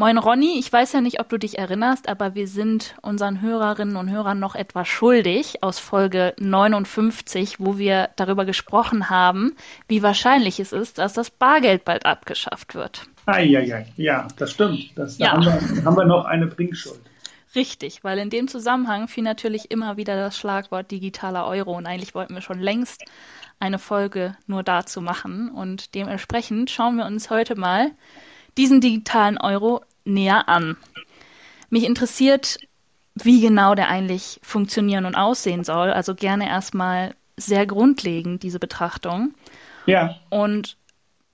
Moin Ronny, ich weiß ja nicht, ob du dich erinnerst, aber wir sind unseren Hörerinnen und Hörern noch etwas schuldig aus Folge 59, wo wir darüber gesprochen haben, wie wahrscheinlich es ist, dass das Bargeld bald abgeschafft wird. Eieiei, ja, das stimmt. Das, da ja. haben, wir, haben wir noch eine Bringschuld. Richtig, weil in dem Zusammenhang fiel natürlich immer wieder das Schlagwort digitaler Euro und eigentlich wollten wir schon längst eine Folge nur dazu machen und dementsprechend schauen wir uns heute mal diesen digitalen Euro näher an. Mich interessiert, wie genau der eigentlich funktionieren und aussehen soll. Also gerne erstmal sehr grundlegend diese Betrachtung. Ja. Und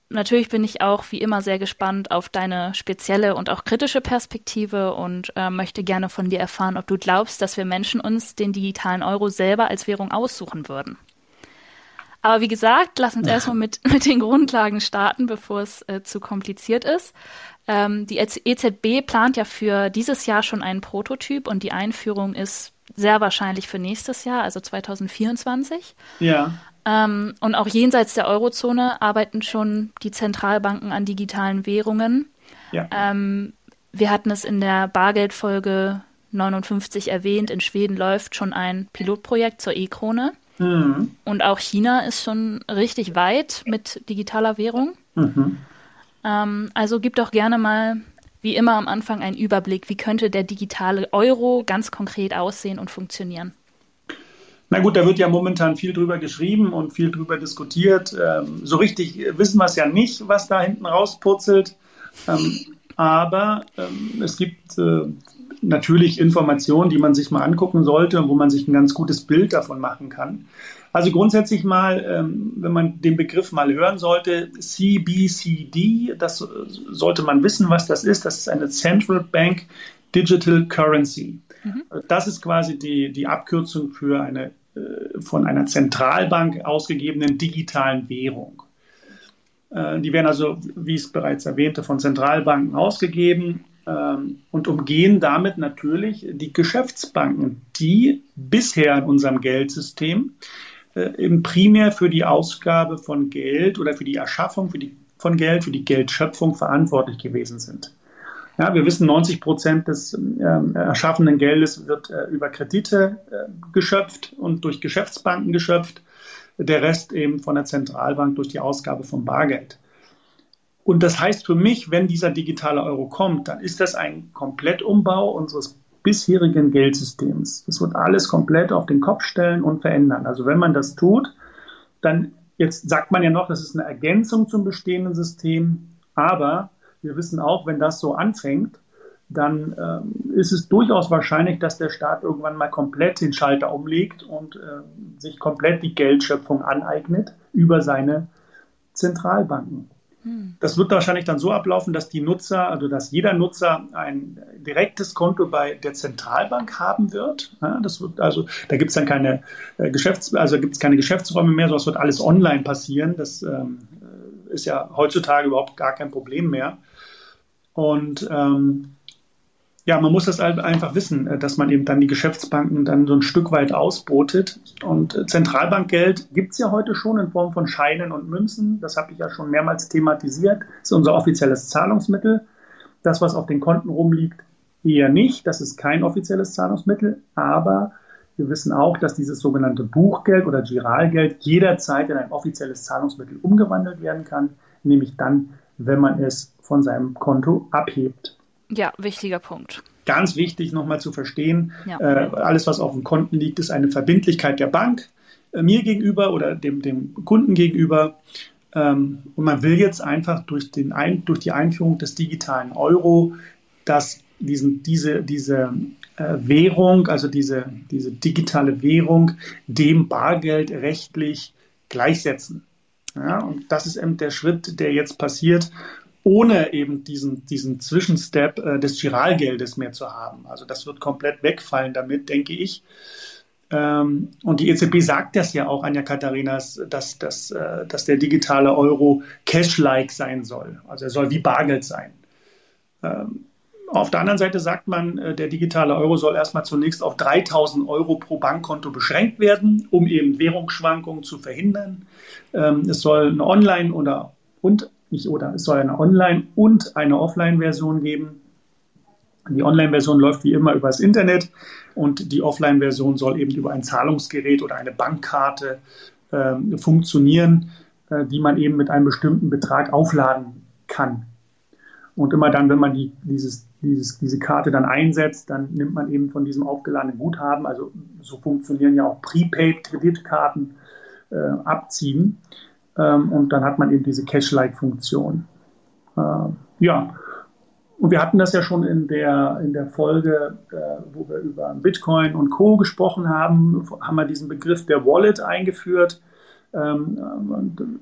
natürlich bin ich auch wie immer sehr gespannt auf deine spezielle und auch kritische Perspektive und äh, möchte gerne von dir erfahren, ob du glaubst, dass wir Menschen uns den digitalen Euro selber als Währung aussuchen würden. Aber wie gesagt, lass uns erstmal mit, mit den Grundlagen starten, bevor es äh, zu kompliziert ist. Ähm, die EZB plant ja für dieses Jahr schon einen Prototyp und die Einführung ist sehr wahrscheinlich für nächstes Jahr, also 2024. Ja. Ähm, und auch jenseits der Eurozone arbeiten schon die Zentralbanken an digitalen Währungen. Ja. Ähm, wir hatten es in der Bargeldfolge 59 erwähnt. In Schweden läuft schon ein Pilotprojekt zur E-Krone. Mhm. Und auch China ist schon richtig weit mit digitaler Währung. Mhm. Ähm, also gib doch gerne mal, wie immer am Anfang, einen Überblick. Wie könnte der digitale Euro ganz konkret aussehen und funktionieren? Na gut, da wird ja momentan viel drüber geschrieben und viel drüber diskutiert. Ähm, so richtig wissen wir es ja nicht, was da hinten rauspurzelt. Ähm, aber ähm, es gibt äh, natürlich Informationen, die man sich mal angucken sollte und wo man sich ein ganz gutes Bild davon machen kann. Also grundsätzlich mal, ähm, wenn man den Begriff mal hören sollte, CBCD, das sollte man wissen, was das ist. Das ist eine Central Bank Digital Currency. Mhm. Das ist quasi die, die Abkürzung für eine äh, von einer Zentralbank ausgegebenen digitalen Währung. Äh, die werden also, wie ich es bereits erwähnte, von Zentralbanken ausgegeben und umgehen damit natürlich die Geschäftsbanken, die bisher in unserem Geldsystem äh, eben primär für die Ausgabe von Geld oder für die Erschaffung für die, von Geld, für die Geldschöpfung verantwortlich gewesen sind. Ja, wir wissen, 90 Prozent des äh, erschaffenen Geldes wird äh, über Kredite äh, geschöpft und durch Geschäftsbanken geschöpft. Der Rest eben von der Zentralbank durch die Ausgabe von Bargeld. Und das heißt für mich, wenn dieser digitale Euro kommt, dann ist das ein Komplettumbau unseres bisherigen Geldsystems. Das wird alles komplett auf den Kopf stellen und verändern. Also wenn man das tut, dann jetzt sagt man ja noch, das ist eine Ergänzung zum bestehenden System, aber wir wissen auch, wenn das so anfängt, dann ähm, ist es durchaus wahrscheinlich, dass der Staat irgendwann mal komplett den Schalter umlegt und äh, sich komplett die Geldschöpfung aneignet über seine Zentralbanken. Das wird wahrscheinlich dann so ablaufen, dass die Nutzer, also dass jeder Nutzer ein direktes Konto bei der Zentralbank haben wird. Ja, das wird also, da gibt es dann keine äh, Geschäfts-, also gibt es keine Geschäftsräume mehr, es wird alles online passieren. Das ähm, ist ja heutzutage überhaupt gar kein Problem mehr. Und ähm, ja, man muss das halt einfach wissen, äh, dass man eben dann die Geschäftsbanken dann so ein Stück weit ausbotet. Und äh, Zentralbankgeld gibt es ja heute schon in Form von Scheinen und Münzen. Das habe ich ja schon mehrmals thematisiert. Das ist unser offizielles Zahlungsmittel. Das, was auf den Konten rumliegt, eher nicht. Das ist kein offizielles Zahlungsmittel. Aber wir wissen auch, dass dieses sogenannte Buchgeld oder Giralgeld jederzeit in ein offizielles Zahlungsmittel umgewandelt werden kann, nämlich dann, wenn man es von seinem Konto abhebt. Ja, wichtiger Punkt. Ganz wichtig nochmal zu verstehen, ja. äh, alles, was auf dem Konten liegt, ist eine Verbindlichkeit der Bank äh, mir gegenüber oder dem, dem Kunden gegenüber. Ähm, und man will jetzt einfach durch, den Ein, durch die Einführung des digitalen Euro, dass diesen, diese, diese äh, Währung, also diese, diese digitale Währung, dem Bargeld rechtlich gleichsetzen. Ja, und das ist eben der Schritt, der jetzt passiert ohne eben diesen, diesen Zwischenstep äh, des Giralgeldes mehr zu haben. Also das wird komplett wegfallen damit, denke ich. Ähm, und die EZB sagt das ja auch, Anja Katharinas, dass, dass, äh, dass der digitale Euro cash-like sein soll. Also er soll wie Bargeld sein. Ähm, auf der anderen Seite sagt man, äh, der digitale Euro soll erstmal zunächst auf 3000 Euro pro Bankkonto beschränkt werden, um eben Währungsschwankungen zu verhindern. Ähm, es soll eine Online- oder und nicht oder, es soll eine Online- und eine Offline-Version geben. Die Online-Version läuft wie immer übers Internet und die Offline-Version soll eben über ein Zahlungsgerät oder eine Bankkarte äh, funktionieren, äh, die man eben mit einem bestimmten Betrag aufladen kann. Und immer dann, wenn man die, dieses, dieses, diese Karte dann einsetzt, dann nimmt man eben von diesem aufgeladenen Guthaben, also so funktionieren ja auch Prepaid-Kreditkarten, äh, abziehen. Ähm, und dann hat man eben diese Cash-like-Funktion. Äh, ja, und wir hatten das ja schon in der, in der Folge, äh, wo wir über Bitcoin und Co. gesprochen haben, haben wir diesen Begriff der Wallet eingeführt. Ähm,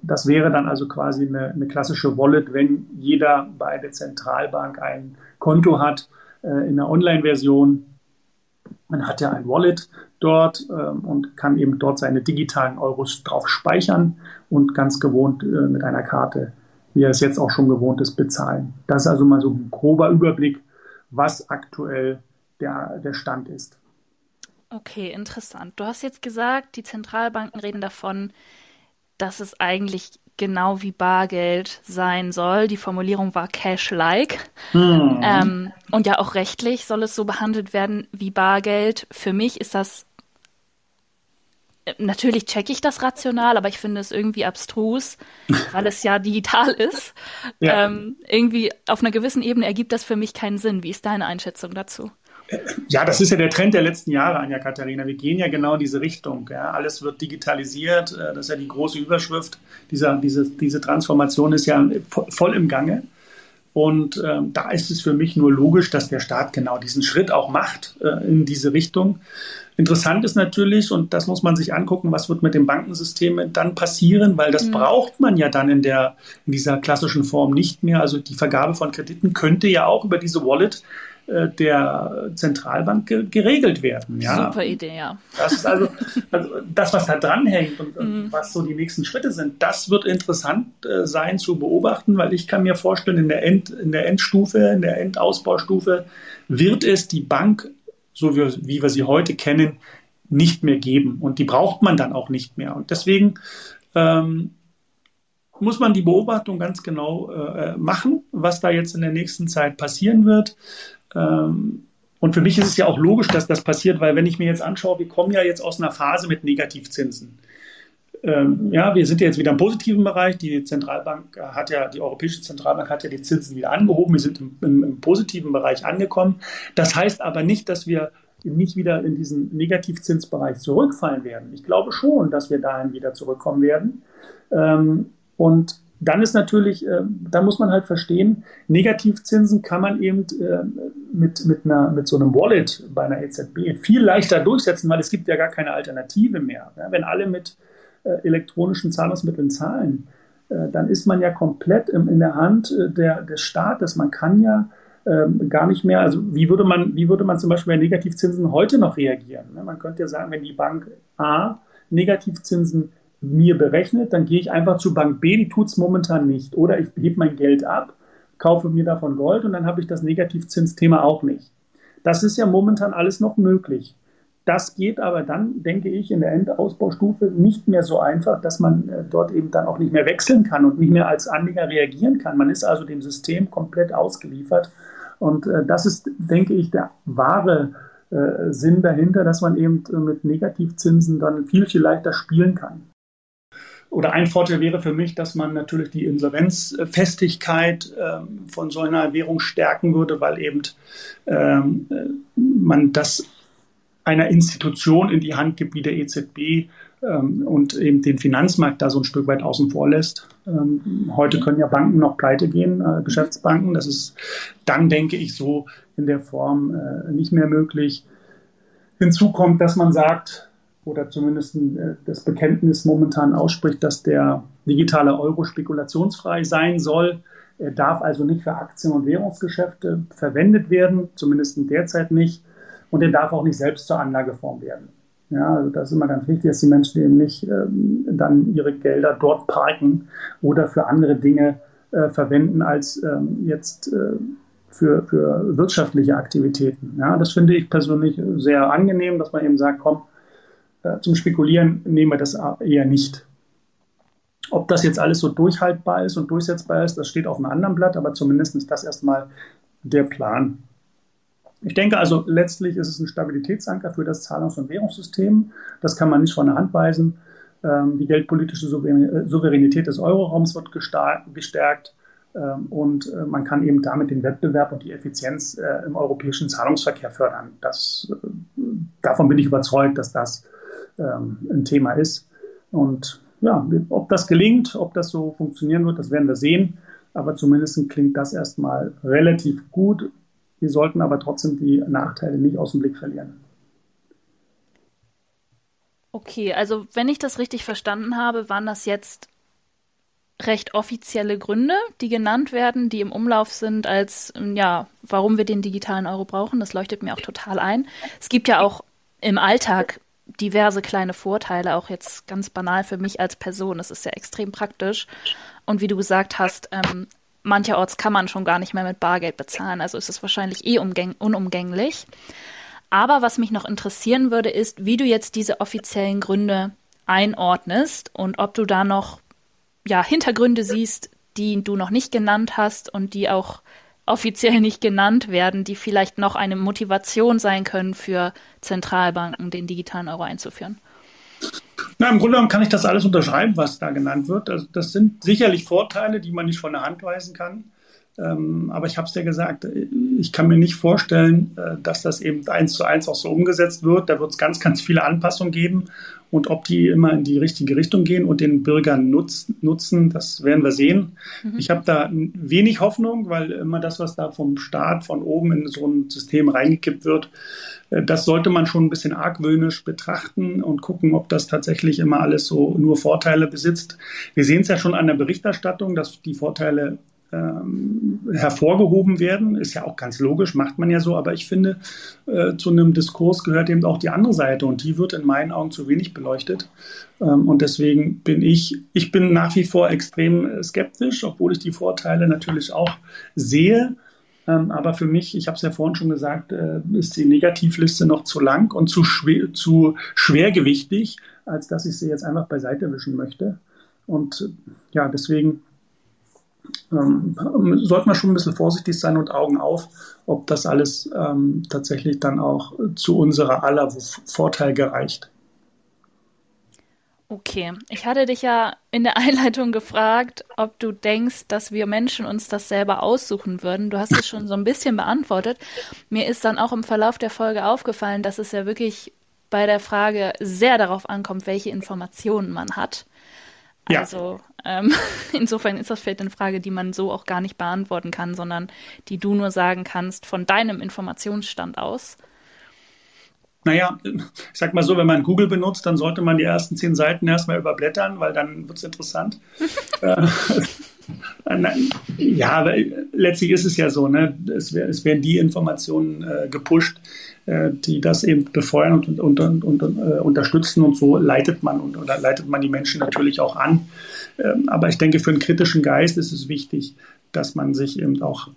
das wäre dann also quasi eine, eine, klassische Wallet, wenn jeder bei der Zentralbank ein Konto hat äh, in der Online-Version. Man hat ja ein Wallet dort ähm, und kann eben dort seine digitalen Euros drauf speichern und ganz gewohnt äh, mit einer Karte wie er es jetzt auch schon gewohnt ist, bezahlen. Das ist also mal so ein grober Überblick, was aktuell der, der Stand ist. Okay, interessant. Du hast jetzt gesagt, die Zentralbanken reden davon, dass es eigentlich genau wie Bargeld sein soll. Die Formulierung war cash-like. Hm. Ähm, und ja, auch rechtlich soll es so behandelt werden wie Bargeld. Für mich ist das natürlich checke ich das rational, aber ich finde es irgendwie abstrus, weil es ja digital ist. Ja. Ähm, irgendwie auf einer gewissen Ebene ergibt das für mich keinen Sinn. Wie ist deine Einschätzung dazu? Ja, das ist ja der Trend der letzten Jahre, Anja Katharina. Wir gehen ja genau in diese Richtung. Ja. Alles wird digitalisiert. Äh, das ist ja die große Überschrift. Dieser, diese, diese Transformation ist ja voll im Gange. Und ähm, da ist es für mich nur logisch, dass der Staat genau diesen Schritt auch macht äh, in diese Richtung. Interessant ist natürlich, und das muss man sich angucken, was wird mit dem Bankensystem dann passieren, weil das mhm. braucht man ja dann in, der, in dieser klassischen Form nicht mehr. Also die Vergabe von Krediten könnte ja auch über diese Wallet der Zentralbank ge geregelt werden. Ja. Super Idee, ja. Das ist also, also das, was da dranhängt und, und mhm. was so die nächsten Schritte sind, das wird interessant äh, sein zu beobachten, weil ich kann mir vorstellen, in der, End, in der Endstufe, in der Endausbaustufe wird es die Bank so wie, wie wir sie heute kennen, nicht mehr geben. Und die braucht man dann auch nicht mehr. Und deswegen ähm, muss man die Beobachtung ganz genau äh, machen, was da jetzt in der nächsten Zeit passieren wird. Ähm, und für mich ist es ja auch logisch, dass das passiert, weil wenn ich mir jetzt anschaue, wir kommen ja jetzt aus einer Phase mit Negativzinsen. Ähm, ja, wir sind ja jetzt wieder im positiven Bereich. Die Zentralbank hat ja, die Europäische Zentralbank hat ja die Zinsen wieder angehoben. Wir sind im, im, im positiven Bereich angekommen. Das heißt aber nicht, dass wir nicht wieder in diesen Negativzinsbereich zurückfallen werden. Ich glaube schon, dass wir dahin wieder zurückkommen werden. Ähm, und dann ist natürlich, äh, da muss man halt verstehen, Negativzinsen kann man eben äh, mit, mit, einer, mit so einem Wallet bei einer EZB viel leichter durchsetzen, weil es gibt ja gar keine Alternative mehr. Ja, wenn alle mit äh, elektronischen Zahlungsmitteln zahlen, äh, dann ist man ja komplett in der Hand äh, der, des Staates. Man kann ja ähm, gar nicht mehr, also wie würde man, wie würde man zum Beispiel bei Negativzinsen heute noch reagieren? Ne? Man könnte ja sagen, wenn die Bank A Negativzinsen mir berechnet, dann gehe ich einfach zu Bank B, die tut es momentan nicht. Oder ich hebe mein Geld ab, kaufe mir davon Gold und dann habe ich das Negativzinsthema auch nicht. Das ist ja momentan alles noch möglich. Das geht aber dann, denke ich, in der Endausbaustufe nicht mehr so einfach, dass man äh, dort eben dann auch nicht mehr wechseln kann und nicht mehr als Anleger reagieren kann. Man ist also dem System komplett ausgeliefert. Und äh, das ist, denke ich, der wahre äh, Sinn dahinter, dass man eben mit Negativzinsen dann viel, viel leichter spielen kann. Oder ein Vorteil wäre für mich, dass man natürlich die Insolvenzfestigkeit ähm, von so einer Währung stärken würde, weil eben ähm, man das einer Institution in die Hand gibt wie der EZB ähm, und eben den Finanzmarkt da so ein Stück weit außen vor lässt. Ähm, heute können ja Banken noch pleite gehen, äh, Geschäftsbanken. Das ist dann, denke ich, so in der Form äh, nicht mehr möglich. Hinzu kommt, dass man sagt, oder zumindest äh, das Bekenntnis momentan ausspricht, dass der digitale Euro spekulationsfrei sein soll. Er darf also nicht für Aktien- und Währungsgeschäfte verwendet werden, zumindest derzeit nicht und der darf auch nicht selbst zur Anlageform werden. Ja, also das ist immer ganz wichtig, dass die Menschen eben nicht ähm, dann ihre Gelder dort parken oder für andere Dinge äh, verwenden als ähm, jetzt äh, für, für wirtschaftliche Aktivitäten. Ja, das finde ich persönlich sehr angenehm, dass man eben sagt, komm, zum Spekulieren nehmen wir das eher nicht. Ob das jetzt alles so durchhaltbar ist und durchsetzbar ist, das steht auf einem anderen Blatt, aber zumindest ist das erstmal der Plan. Ich denke also, letztlich ist es ein Stabilitätsanker für das Zahlungs- und Währungssystem. Das kann man nicht von der Hand weisen. Ähm, die geldpolitische äh, Souveränität des Euroraums wird gestärkt ähm, und äh, man kann eben damit den Wettbewerb und die Effizienz äh, im europäischen Zahlungsverkehr fördern. Das, davon bin ich überzeugt, dass das ähm, ein Thema ist. Und ja, ob das gelingt, ob das so funktionieren wird, das werden wir sehen. Aber zumindest klingt das erstmal relativ gut. Wir sollten aber trotzdem die Nachteile nicht aus dem Blick verlieren. Okay, also wenn ich das richtig verstanden habe, waren das jetzt recht offizielle Gründe, die genannt werden, die im Umlauf sind, als ja, warum wir den digitalen Euro brauchen. Das leuchtet mir auch total ein. Es gibt ja auch im Alltag diverse kleine Vorteile, auch jetzt ganz banal für mich als Person. Das ist ja extrem praktisch. Und wie du gesagt hast, ähm, mancherorts kann man schon gar nicht mehr mit Bargeld bezahlen, also ist es wahrscheinlich eh unumgänglich. Aber was mich noch interessieren würde, ist, wie du jetzt diese offiziellen Gründe einordnest und ob du da noch ja, Hintergründe siehst, die du noch nicht genannt hast und die auch offiziell nicht genannt werden, die vielleicht noch eine Motivation sein können für Zentralbanken, den digitalen Euro einzuführen. Na, im Grunde genommen kann ich das alles unterschreiben, was da genannt wird. Also das sind sicherlich Vorteile, die man nicht von der Hand weisen kann. Ähm, aber ich habe es ja gesagt, ich kann mir nicht vorstellen, äh, dass das eben eins zu eins auch so umgesetzt wird. Da wird es ganz, ganz viele Anpassungen geben. Und ob die immer in die richtige Richtung gehen und den Bürgern nutz, nutzen, das werden wir sehen. Mhm. Ich habe da wenig Hoffnung, weil immer das, was da vom Staat von oben in so ein System reingekippt wird, äh, das sollte man schon ein bisschen argwöhnisch betrachten und gucken, ob das tatsächlich immer alles so nur Vorteile besitzt. Wir sehen es ja schon an der Berichterstattung, dass die Vorteile ähm, hervorgehoben werden. Ist ja auch ganz logisch, macht man ja so, aber ich finde, äh, zu einem Diskurs gehört eben auch die andere Seite und die wird in meinen Augen zu wenig beleuchtet. Ähm, und deswegen bin ich, ich bin nach wie vor extrem skeptisch, obwohl ich die Vorteile natürlich auch sehe. Ähm, aber für mich, ich habe es ja vorhin schon gesagt, äh, ist die Negativliste noch zu lang und zu, schwer, zu schwergewichtig, als dass ich sie jetzt einfach beiseite wischen möchte. Und ja, deswegen ähm, sollte man schon ein bisschen vorsichtig sein und Augen auf, ob das alles ähm, tatsächlich dann auch zu unserer aller Vorteil gereicht. Okay, ich hatte dich ja in der Einleitung gefragt, ob du denkst, dass wir Menschen uns das selber aussuchen würden. Du hast es schon so ein bisschen beantwortet. Mir ist dann auch im Verlauf der Folge aufgefallen, dass es ja wirklich bei der Frage sehr darauf ankommt, welche Informationen man hat. Ja. Also ähm, insofern ist das vielleicht eine Frage, die man so auch gar nicht beantworten kann, sondern die du nur sagen kannst von deinem Informationsstand aus. Naja, ich sag mal so, wenn man Google benutzt, dann sollte man die ersten zehn Seiten erstmal überblättern, weil dann wird es interessant. Äh, ja, aber letztlich ist es ja so, ne? es, es werden die Informationen äh, gepusht, die das eben befeuern und, und, und, und äh, unterstützen und so leitet man und oder leitet man die Menschen natürlich auch an. Ähm, aber ich denke, für einen kritischen Geist ist es wichtig, dass man sich eben auch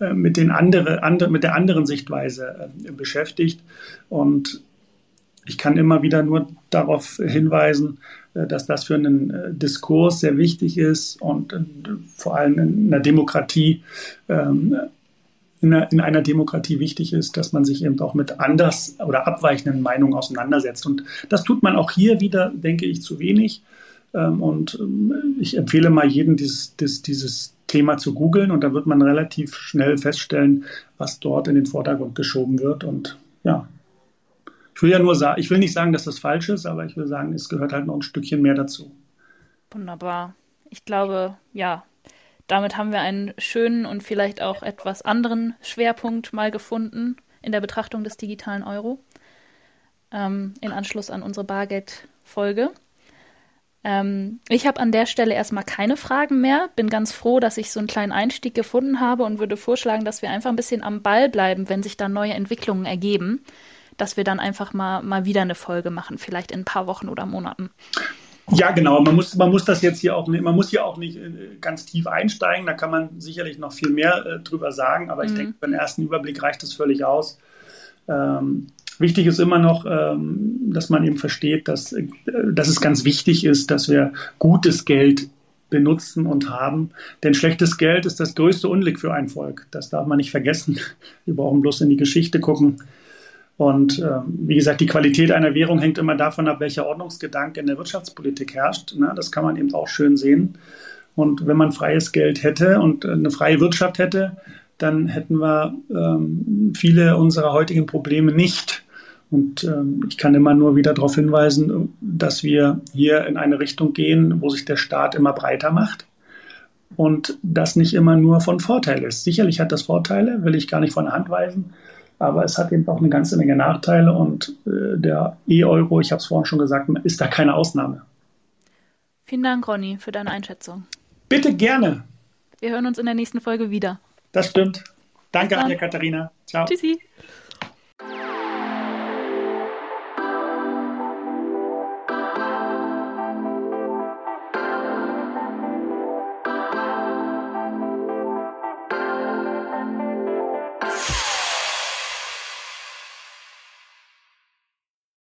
äh, mit, den andere, andere, mit der anderen Sichtweise äh, beschäftigt. Und ich kann immer wieder nur darauf hinweisen, äh, dass das für einen äh, Diskurs sehr wichtig ist und äh, vor allem in einer Demokratie ähm, in einer, in einer, Demokratie wichtig ist, dass man sich eben auch mit anders oder abweichenden Meinungen auseinandersetzt. Und das tut man auch hier wieder, denke ich, zu wenig. Ähm, und ähm, ich empfehle mal jedem, dieses, dieses, Thema zu googeln und da wird man relativ schnell feststellen, was dort in den Vordergrund geschoben wird. Und ja, ich will ja nur sagen, ich will nicht sagen, dass das falsch ist, aber ich will sagen, es gehört halt noch ein Stückchen mehr dazu. Wunderbar. Ich glaube, ja, damit haben wir einen schönen und vielleicht auch etwas anderen Schwerpunkt mal gefunden in der Betrachtung des digitalen Euro. Ähm, in Anschluss an unsere Bargeld-Folge. Ähm, ich habe an der Stelle erstmal keine Fragen mehr. Bin ganz froh, dass ich so einen kleinen Einstieg gefunden habe und würde vorschlagen, dass wir einfach ein bisschen am Ball bleiben, wenn sich da neue Entwicklungen ergeben. Dass wir dann einfach mal, mal wieder eine Folge machen, vielleicht in ein paar Wochen oder Monaten. Ja, genau. Man muss, man muss das jetzt hier auch nicht, man muss hier auch nicht äh, ganz tief einsteigen. Da kann man sicherlich noch viel mehr äh, drüber sagen. Aber ich mhm. denke, für den ersten Überblick reicht das völlig aus. Ähm, wichtig ist immer noch, ähm, dass man eben versteht, dass, äh, dass es ganz wichtig ist, dass wir gutes Geld benutzen und haben. Denn schlechtes Geld ist das größte Unglück für ein Volk. Das darf man nicht vergessen. Wir brauchen bloß in die Geschichte gucken. Und äh, wie gesagt, die Qualität einer Währung hängt immer davon ab, welcher Ordnungsgedanke in der Wirtschaftspolitik herrscht. Na, das kann man eben auch schön sehen. Und wenn man freies Geld hätte und eine freie Wirtschaft hätte, dann hätten wir ähm, viele unserer heutigen Probleme nicht. Und ähm, ich kann immer nur wieder darauf hinweisen, dass wir hier in eine Richtung gehen, wo sich der Staat immer breiter macht und das nicht immer nur von Vorteil ist. Sicherlich hat das Vorteile, will ich gar nicht von der Hand weisen, aber es hat eben auch eine ganze Menge Nachteile und äh, der E-Euro, ich habe es vorhin schon gesagt, ist da keine Ausnahme. Vielen Dank, Ronny, für deine Einschätzung. Bitte gerne. Wir hören uns in der nächsten Folge wieder. Das stimmt. Danke an dir, Katharina. Ciao. Tschüssi.